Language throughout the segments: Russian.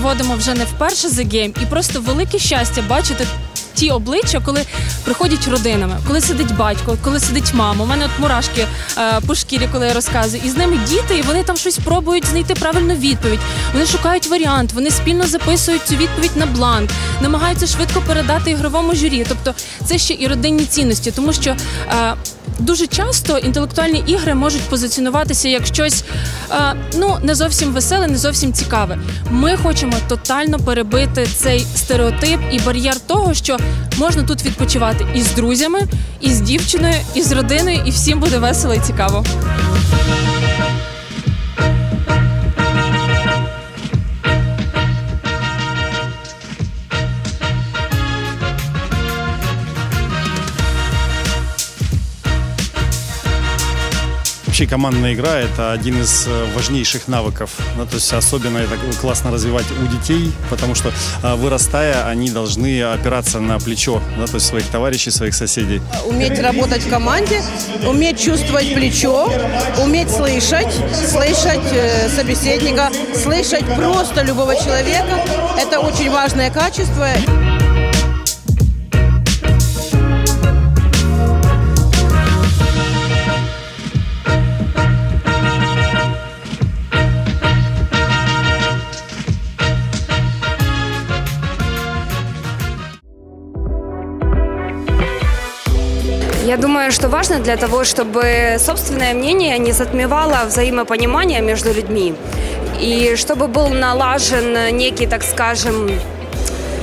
проводимо вже не вперше за гейм, і просто велике щастя бачити. Ті обличчя, коли приходять родинами, коли сидить батько, коли сидить мама. У мене от мурашки е, по шкірі, коли я розказую, і з ними діти, і вони там щось пробують знайти правильну відповідь. Вони шукають варіант, вони спільно записують цю відповідь на бланк, намагаються швидко передати ігровому журі. Тобто це ще і родинні цінності, тому що. Е, Дуже часто інтелектуальні ігри можуть позиціонуватися як щось е, ну не зовсім веселе, не зовсім цікаве. Ми хочемо тотально перебити цей стереотип і бар'єр того, що можна тут відпочивати і з друзями, і з дівчиною, і з родиною, і всім буде весело і цікаво. Вообще командная игра – это один из э, важнейших навыков. Ну, то есть особенно это классно развивать у детей, потому что э, вырастая, они должны опираться на плечо да, то есть своих товарищей, своих соседей. Уметь работать в команде, уметь чувствовать плечо, уметь слышать, слышать э, собеседника, слышать просто любого человека. Это очень важное качество. Думаю, что важно для того, чтобы собственное мнение не затмевало взаимопонимание между людьми. И чтобы был налажен некий, так скажем,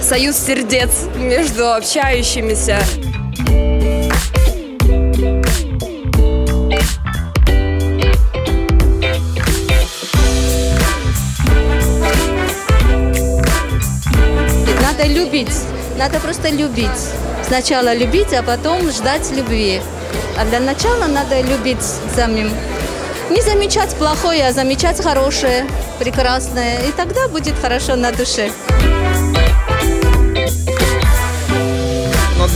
союз сердец между общающимися. Надо любить, надо просто любить. Сначала любить, а потом ждать любви. А для начала надо любить самим. Не замечать плохое, а замечать хорошее, прекрасное. И тогда будет хорошо на душе.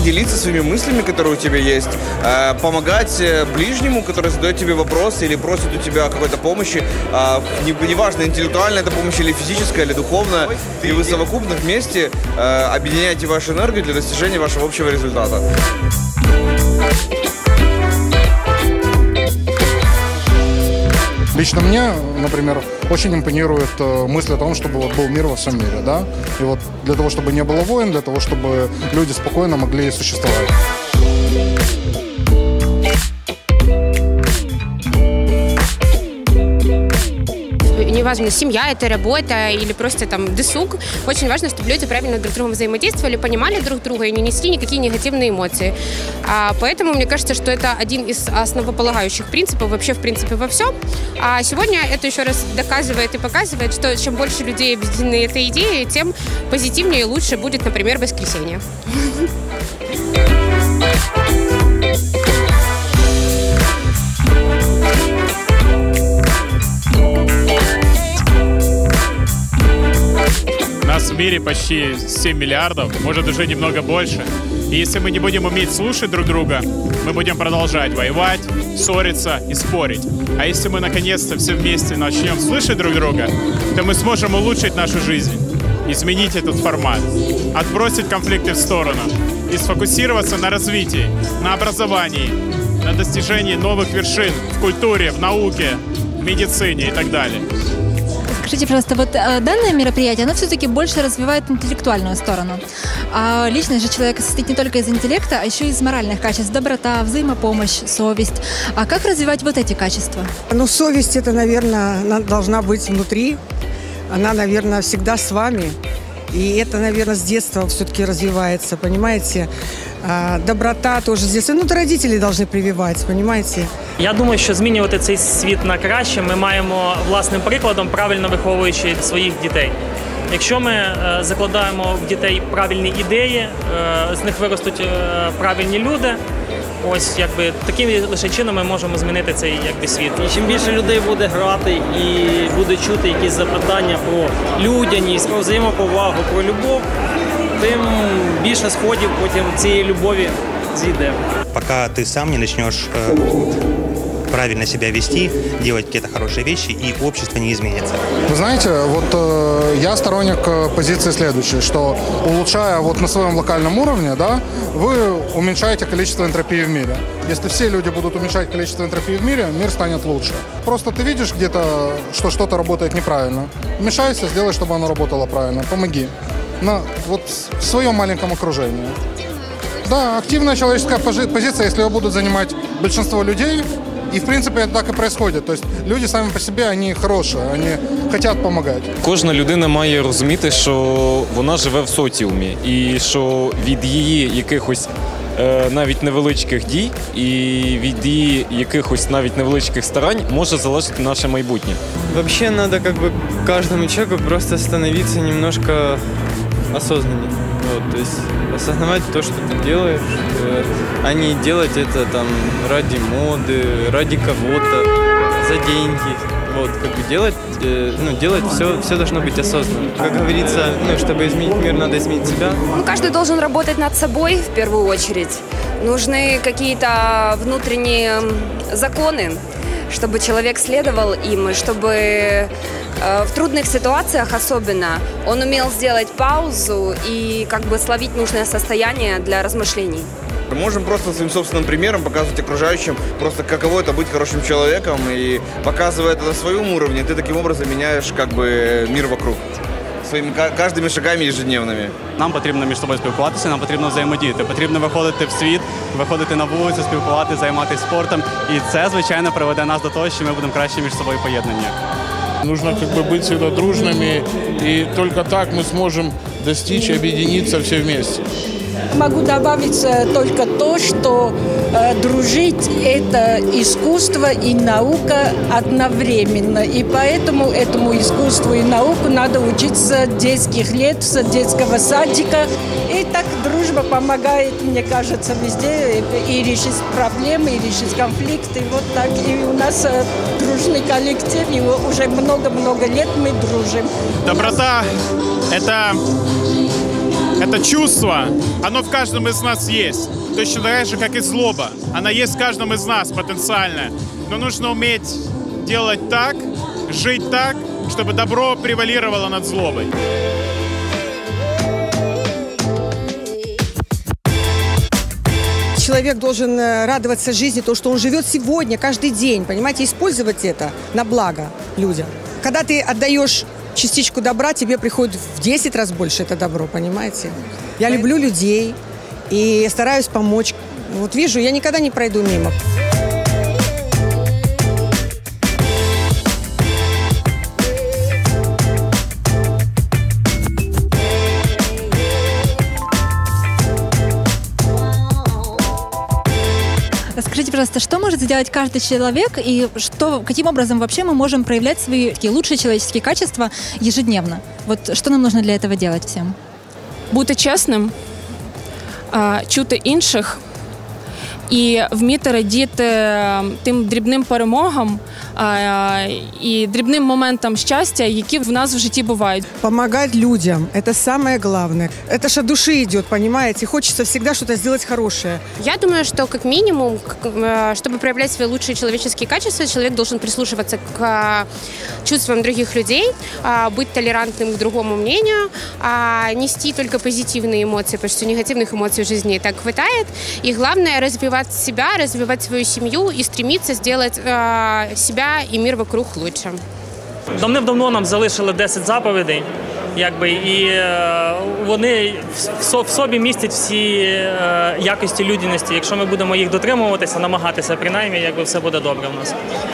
Делиться своими мыслями, которые у тебя есть, э, помогать э, ближнему, который задает тебе вопрос или просит у тебя какой-то помощи. Э, не- Неважно, интеллектуальная это помощь или физическая, или духовная. И вы совокупно вместе объединяете вашу энергию для достижения вашего общего результата. Лично мне, например, очень импонирует э, мысль о том, чтобы вот был мир во всем мире, да. И вот для того, чтобы не было войн, для того, чтобы люди спокойно могли существовать. Неважно, семья это, работа или просто там досуг. Очень важно, чтобы люди правильно друг с другом взаимодействовали, понимали друг друга и не несли никакие негативные эмоции. А, поэтому мне кажется, что это один из основополагающих принципов вообще в принципе во всем. А сегодня это еще раз доказывает и показывает, что чем больше людей объединены этой идеей, тем позитивнее и лучше будет, например, воскресенье. Нас в мире почти 7 миллиардов, может уже немного больше. И если мы не будем уметь слушать друг друга, мы будем продолжать воевать, ссориться и спорить. А если мы наконец-то все вместе начнем слышать друг друга, то мы сможем улучшить нашу жизнь, изменить этот формат, отбросить конфликты в сторону и сфокусироваться на развитии, на образовании, на достижении новых вершин в культуре, в науке, в медицине и так далее. Скажите, пожалуйста, вот э, данное мероприятие, оно все-таки больше развивает интеллектуальную сторону. А личность же человека состоит не только из интеллекта, а еще и из моральных качеств. Доброта, взаимопомощь, совесть. А как развивать вот эти качества? Ну, совесть это, наверное, должна быть внутри. Она, наверное, всегда с вами. И это, наверное, с детства все-таки развивается, понимаете? А, доброта тоже с детства. Ну, это родители должны прививать, понимаете? Я думаю, що змінювати цей світ на краще ми маємо власним прикладом, правильно виховуючи своїх дітей. Якщо ми е, закладаємо в дітей правильні ідеї, е, з них виростуть е, правильні люди. Ось якби таким лише чином ми можемо змінити цей якби світ. І чим більше людей буде грати і буде чути якісь запитання про людяність, про взаємоповагу, про любов, тим більше сходів потім цієї любові зійде. Пока ты сам не начнешь э, правильно себя вести, делать какие-то хорошие вещи, и общество не изменится. Вы знаете, вот э, я сторонник э, позиции следующей, что улучшая вот на своем локальном уровне, да, вы уменьшаете количество энтропии в мире. Если все люди будут уменьшать количество энтропии в мире, мир станет лучше. Просто ты видишь где-то, что что-то работает неправильно. Вмешайся, сделай, чтобы оно работало правильно. Помоги. На, вот в своем маленьком окружении. Да, активная человеческая пози- позиция, если ее будут занимать большинство людей, и в принципе это так и происходит. То есть люди сами по себе, они хорошие, они хотят помогать. Кожна людина має розуміти, що вона живе в соціумі, і що від її якихось е, навіть невеличких дій і від її якихось навіть невеличких старань може залежати наше майбутнє. Вообще надо как бы каждому человеку просто становиться немножко осознаннее. Вот, то есть осознавать то, что ты делаешь, а не делать это там ради моды, ради кого-то, за деньги. Вот, как бы делать, э, ну, делать все, все должно быть осознанно. Как говорится, ну, чтобы изменить мир, надо изменить себя. Ну, каждый должен работать над собой в первую очередь. Нужны какие-то внутренние законы, чтобы человек следовал им, и чтобы э, в трудных ситуациях особенно он умел сделать паузу и как бы словить нужное состояние для размышлений. Мы можем просто своим собственным примером показывать окружающим просто каково это быть хорошим человеком и показывая это на своем уровне, ты таким образом меняешь как бы мир вокруг своими ка- каждыми шагами ежедневными. Нам потрібно між собою спілкуватися, нам потрібно взаємодіяти. Потрібно виходити в світ, виходити на вулицю, спілкуватися, займатися спортом. І це, звичайно, приведе нас до того, що ми будемо краще між собою поєднані. Нужно как бы быть всегда дружными, и только так мы сможем достичь и объединиться все вместе. Могу добавить э, только то, что э, дружить – это искусство и наука одновременно. И поэтому этому искусству и науку надо учиться с детских лет, с детского садика. И так дружба помогает, мне кажется, везде и решить проблемы, и решить конфликты. Вот так. И у нас э, дружный коллектив, и уже много-много лет мы дружим. Доброта – это, это чувство, оно в каждом из нас есть. Точно так же, как и злоба. Она есть в каждом из нас потенциально. Но нужно уметь делать так, жить так, чтобы добро превалировало над злобой. Человек должен э, радоваться жизни, то, что он живет сегодня, каждый день, понимаете, использовать это на благо людям. Когда ты отдаешь частичку добра, тебе приходит в 10 раз больше это добро, понимаете? Я люблю людей и стараюсь помочь. Вот вижу, я никогда не пройду мимо. Пожалуйста, что может сделать каждый человек и что, каким образом вообще мы можем проявлять свои такие лучшие человеческие качества ежедневно? Вот что нам нужно для этого делать всем? Бути чесним, а, чути інших і вміти радіти е, тим дрібним перемогам а, і дрібним моментам щастя, які в нас в житті бувають. Помогать людям – это самое главное. Это же от души идет, понимаете? Хочется всегда что-то сделать хорошее. Я думаю, что как минимум, к- э, чтобы проявлять свои лучшие человеческие качества, человек должен прислушиваться к э, чувствам других людей, а, быть толерантным к другому мнению, а, нести только позитивные эмоции, потому что негативных эмоций в жизни и так хватает. И главное развивать себя, развивать свою семью и стремиться сделать э, себя и мир вокруг лучше. Давним-давно нам залишили 10 заповідей, якби, і е, вони в, со- в собі містять всі е, якості людяності. Якщо ми будемо їх дотримуватися, намагатися принаймні, якби все буде добре в нас.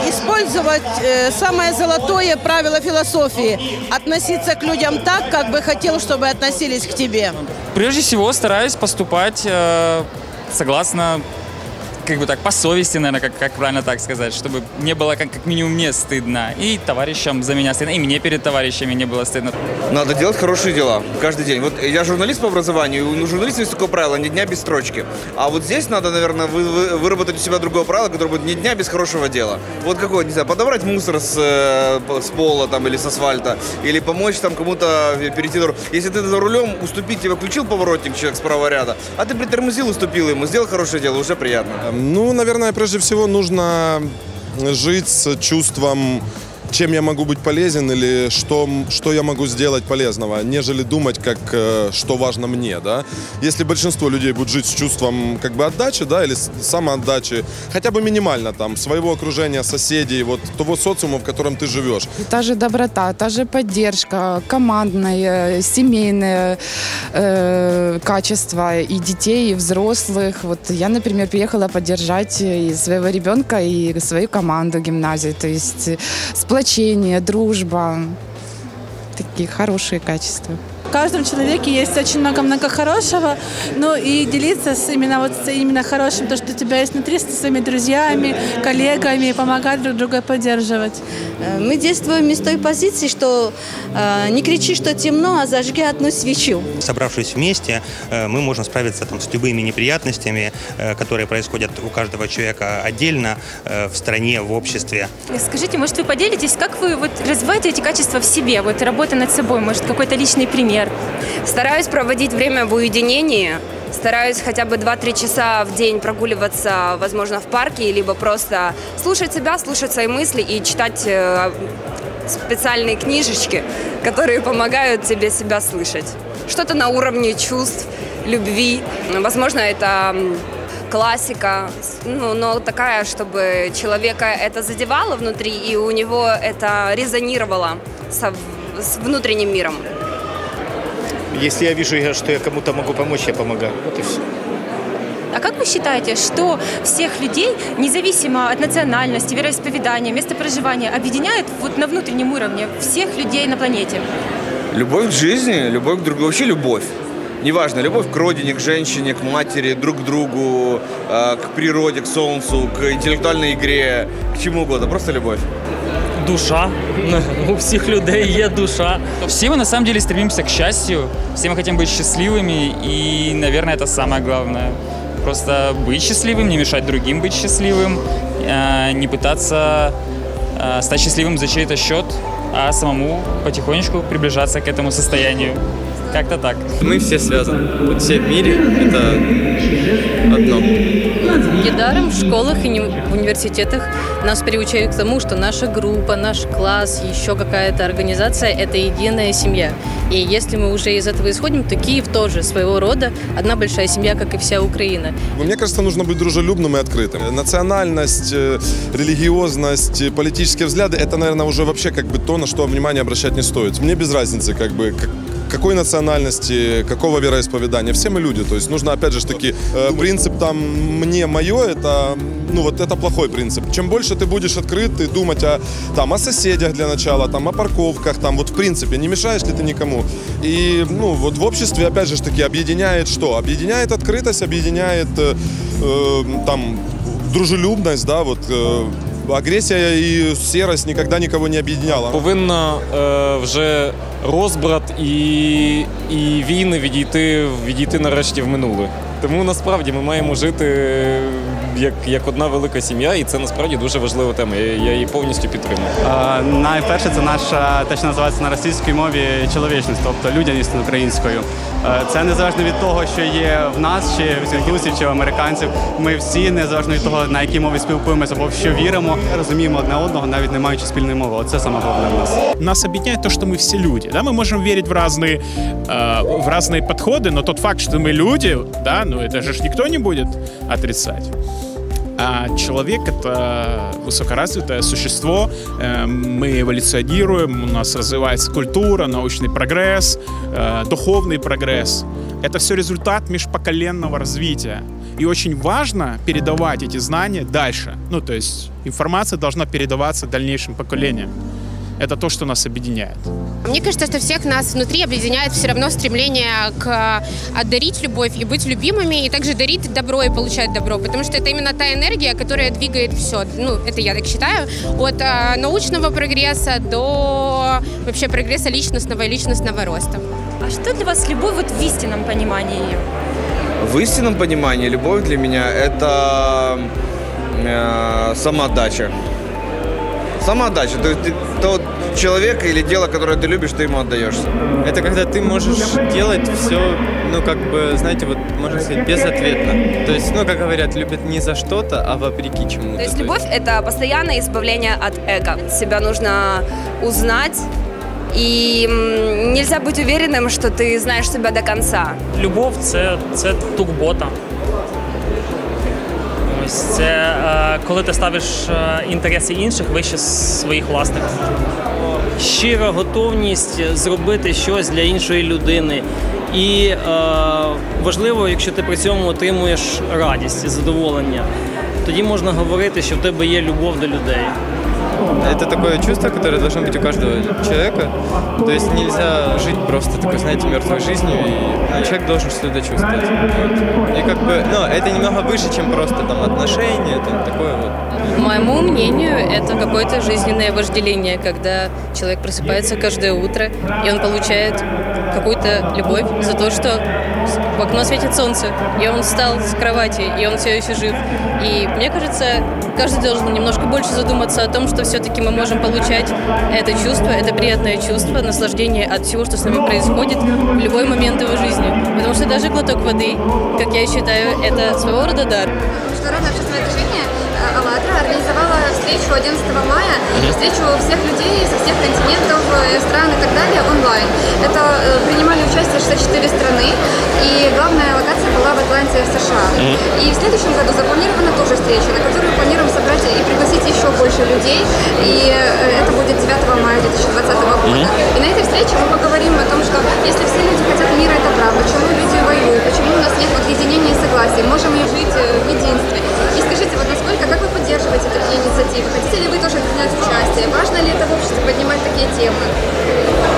Использовать э, самое золотое правило философии – относиться к людям так, как бы хотел, чтобы относились к тебе. Прежде всего стараюсь поступать э, согласно, как бы так, по совести, наверное, как, как правильно так сказать, чтобы не было как, как минимум мне стыдно, и товарищам за меня стыдно, и мне перед товарищами не было стыдно. Надо делать хорошие дела каждый день. Вот я журналист по образованию, у журналистов есть такое правило – ни дня без строчки. А вот здесь надо, наверное, вы- вы- выработать у себя другое правило, которое будет ни дня без хорошего дела. Вот какое, не знаю, подобрать мусор с, э, с пола там, или с асфальта, или помочь там кому-то перейти дорогу. Если ты за рулем, уступить тебе включил поворотник человек с правого ряда, а ты притормозил, уступил ему, сделал хорошее дело, уже приятно. Ну, наверное, прежде всего нужно жить с чувством чем я могу быть полезен или что, что я могу сделать полезного, нежели думать, как, э, что важно мне, да. Если большинство людей будет жить с чувством как бы отдачи, да, или самоотдачи, хотя бы минимально там, своего окружения, соседей, вот того социума, в котором ты живешь. Та же доброта, та же поддержка, командная, семейное э, качество и детей, и взрослых. Вот я, например, приехала поддержать и своего ребенка, и свою команду гимназии. То есть сплочение сплочение, дружба. Такие хорошие качества. В каждом человеке есть очень много-много хорошего, ну и делиться с именно вот с именно хорошим, то, что у тебя есть внутри, с своими друзьями, коллегами, помогать друг друга поддерживать. Э, мы действуем из той позиции, что э, не кричи, что темно, а зажги одну свечу. Собравшись вместе, э, мы можем справиться там, с любыми неприятностями, э, которые происходят у каждого человека отдельно, э, в стране, в обществе. Скажите, может, вы поделитесь, как вы вот развиваете эти качества в себе, вот работа над собой, может, какой-то личный пример? Например? Стараюсь проводить время в уединении. Стараюсь хотя бы 2-3 часа в день прогуливаться, возможно, в парке, либо просто слушать себя, слушать свои мысли и читать э, специальные книжечки, которые помогают тебе себя слышать. Что-то на уровне чувств, любви. Возможно, это классика, ну, но такая, чтобы человека это задевало внутри, и у него это резонировало со, с внутренним миром. Если я вижу, что я кому-то могу помочь, я помогаю. Вот и все. А как вы считаете, что всех людей, независимо от национальности, вероисповедания, места проживания, объединяет вот на внутреннем уровне всех людей на планете? Любовь к жизни, любовь к другу, вообще любовь. Неважно, любовь к родине, к женщине, к матери, друг к другу, э, к природе, к солнцу, к интеллектуальной игре, к чему угодно, просто любовь душа. У всех людей есть душа. Все мы на самом деле стремимся к счастью, все мы хотим быть счастливыми, и, наверное, это самое главное. Просто быть счастливым, не мешать другим быть счастливым, э, не пытаться э, стать счастливым за чей-то счет, а самому потихонечку приближаться к этому состоянию. Как-то так. Мы все связаны. Вот все в мире — это одно. Недаром в школах и в университетах нас приучают к тому, что наша группа, наш класс, еще какая-то организация – это единая семья. И если мы уже из этого исходим, то Киев тоже своего рода одна большая семья, как и вся Украина. Мне кажется, нужно быть дружелюбным и открытым. Национальность, э, религиозность, политические взгляды – это, наверное, уже вообще как бы то, на что внимание обращать не стоит. Мне без разницы, как бы, какой национальности, какого вероисповедания. Все мы люди. То есть нужно, опять же, таки, э, принцип там «мне мое» — это, ну, вот это плохой принцип. Чем больше ты будешь открыт и думать о, там, о соседях для начала, там, о парковках, там, вот в принципе, не мешаешь ли ты никому. И, ну, вот в обществе, опять же, таки, объединяет что? Объединяет открытость, объединяет, э, э, там, дружелюбность, да, вот, э, агресія і сірость ніколи нікого не об'єднала. Повинна е, вже розбрат і і війни відійти відійти нарешті в минуле. Тому насправді ми маємо жити як як одна велика сім'я, і це насправді дуже важлива тема. Я, я її повністю підтримую. А, найперше, це наша те, що називається на російській мові чоловічність, тобто людяність українською. Це незалежно від того, що є в нас, чи в індусів, чи в американців. Ми всі незалежно від того, на якій мові спілкуємося, або в що віримо, розуміємо одне одного, навіть не маючи спільної мови. Оце саме головне в нас. Нас об'єднує те, що ми всі люди. Да? Мы можем верить в разные, в разные подходы, но тот факт, что мы люди, да, ну это же никто не будет отрицать. А человек — это высокоразвитое существо, э, мы эволюционируем, у нас развивается культура, научный прогресс, э, духовный прогресс. Это все результат межпоколенного развития. И очень важно передавать эти знания дальше. Ну, то есть информация должна передаваться дальнейшим поколениям это то, что нас объединяет. Мне кажется, что всех нас внутри объединяет все равно стремление к отдарить любовь и быть любимыми, и также дарить добро и получать добро, потому что это именно та энергия, которая двигает все. Ну, это я так считаю. От э, научного прогресса до вообще прогресса личностного и личностного роста. А что для вас любовь вот в истинном понимании ее? В истинном понимании любовь для меня это э, самоотдача Самоотдача. То есть ты тот человек или дело, которое ты любишь, ты ему отдаешься. Это когда ты можешь делать все, ну, как бы, знаете, вот, можно сказать, безответно. То есть, ну, как говорят, любят не за что-то, а вопреки чему-то. То есть любовь – это постоянное избавление от эго. Себя нужно узнать, и нельзя быть уверенным, что ты знаешь себя до конца. Любов це, це турбота. Ось це е, коли ти ставиш е, інтереси інших вище своїх власних. щира готовність зробити щось для іншої людини. І е, важливо, якщо ти при цьому отримуєш радість і задоволення, тоді можна говорити, що в тебе є любов до людей. Это такое чувство, которое должно быть у каждого человека. То есть нельзя жить просто такой, знаете, мертвой жизнью, и человек должен что-то чувствовать. Вот. И как бы, ну, это немного выше, чем просто там отношения, там такое вот. Моему мнению, это какое-то жизненное вожделение, когда человек просыпается каждое утро, и он получает какую-то любовь за то, что в окно светит солнце, и он встал с кровати, и он все еще жив. И мне кажется, каждый должен немножко больше задуматься о том, что все-таки мы можем получать это чувство, это приятное чувство, наслаждение от всего, что с нами происходит в любой момент его жизни. Потому что даже глоток воды, как я считаю, это своего рода дар. Международное общественное движение э, «АЛЛАТРА» организовала встречу 11 мая, встречу всех людей со всех континентов, э, стран и так далее онлайн. Это э, принимали участие 64 страны, и главная локация была в Атланте, в США. И в следующем году запланирована тоже встреча, на которую планируем собрать и пригласить еще больше людей, и э, это будет 9 мая 2020 года. И на этой встрече мы поговорим о том, что если все люди хотят мира и добра, почему люди воюют, почему у нас нет вот единения и согласия, можем ли жить э, в единстве. И скажите, вот насколько, как вы поддерживаете такие инициативы? Хотите ли вы тоже принять участие? Важно ли это в обществе поднимать такие темы?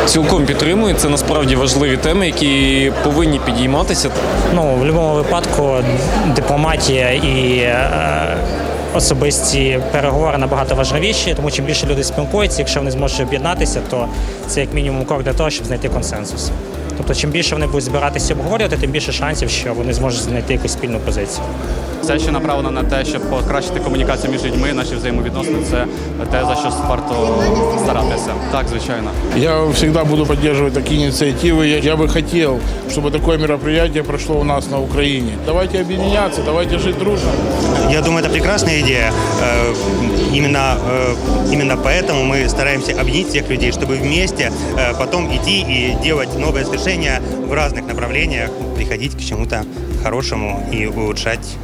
Цілком підтримую. Це насправді важливі теми, які повинні підійматися. Ну, в будь-якому випадку дипломатія і е, особисті переговори набагато важливіші, тому чим більше люди спілкуються, якщо вони зможуть об'єднатися, то це як мінімум крок для того, щоб знайти консенсус. Тобто, чим більше вони будуть збиратися обговорювати, тим більше шансів, що вони зможуть знайти якусь спільну позицію. Все, що направлено на те, щоб покращити комунікацію між людьми, наші взаємовідносини, це те, за що варто старатися. Так, звичайно. Я всегда буду поддерживать такие инициативы. Я, я бы хотел, чтобы такое мероприятие прошло у нас на Украине. Давайте объединяться, давайте жить дружно. Я думаю, это прекрасная идея. Э, Именно, э, именно поэтому мы стараемся объединить всех людей, чтобы вместе э, потом идти и делать новые свершения в разных направлениях, приходить к чему-то хорошему и улучшать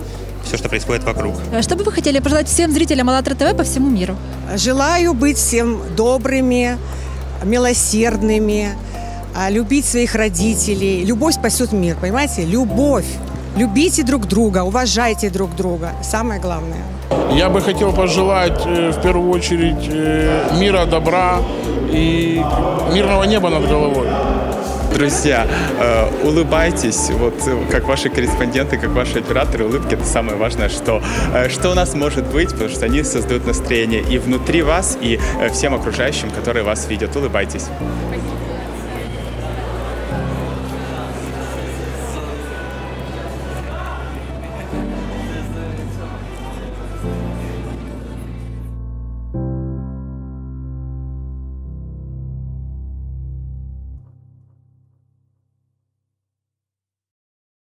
все, что происходит вокруг. Э, Что бы вы хотели пожелать всем зрителям АЛЛАТРА ТВ по всему миру? Желаю быть всем добрыми, милосердными, а, любить своих родителей. Любовь спасет мир, понимаете? Любовь. Любите друг друга, уважайте друг друга. Самое главное. Я бы хотел пожелать э, в первую очередь э, мира, добра и мирного неба над головой. Друзья, э, улыбайтесь, вот э, как ваши корреспонденты, как ваши операторы, улыбки это самое важное, что, э, что у нас может быть, потому что они создают настроение и внутри вас, и всем окружающим, которые вас видят. Улыбайтесь.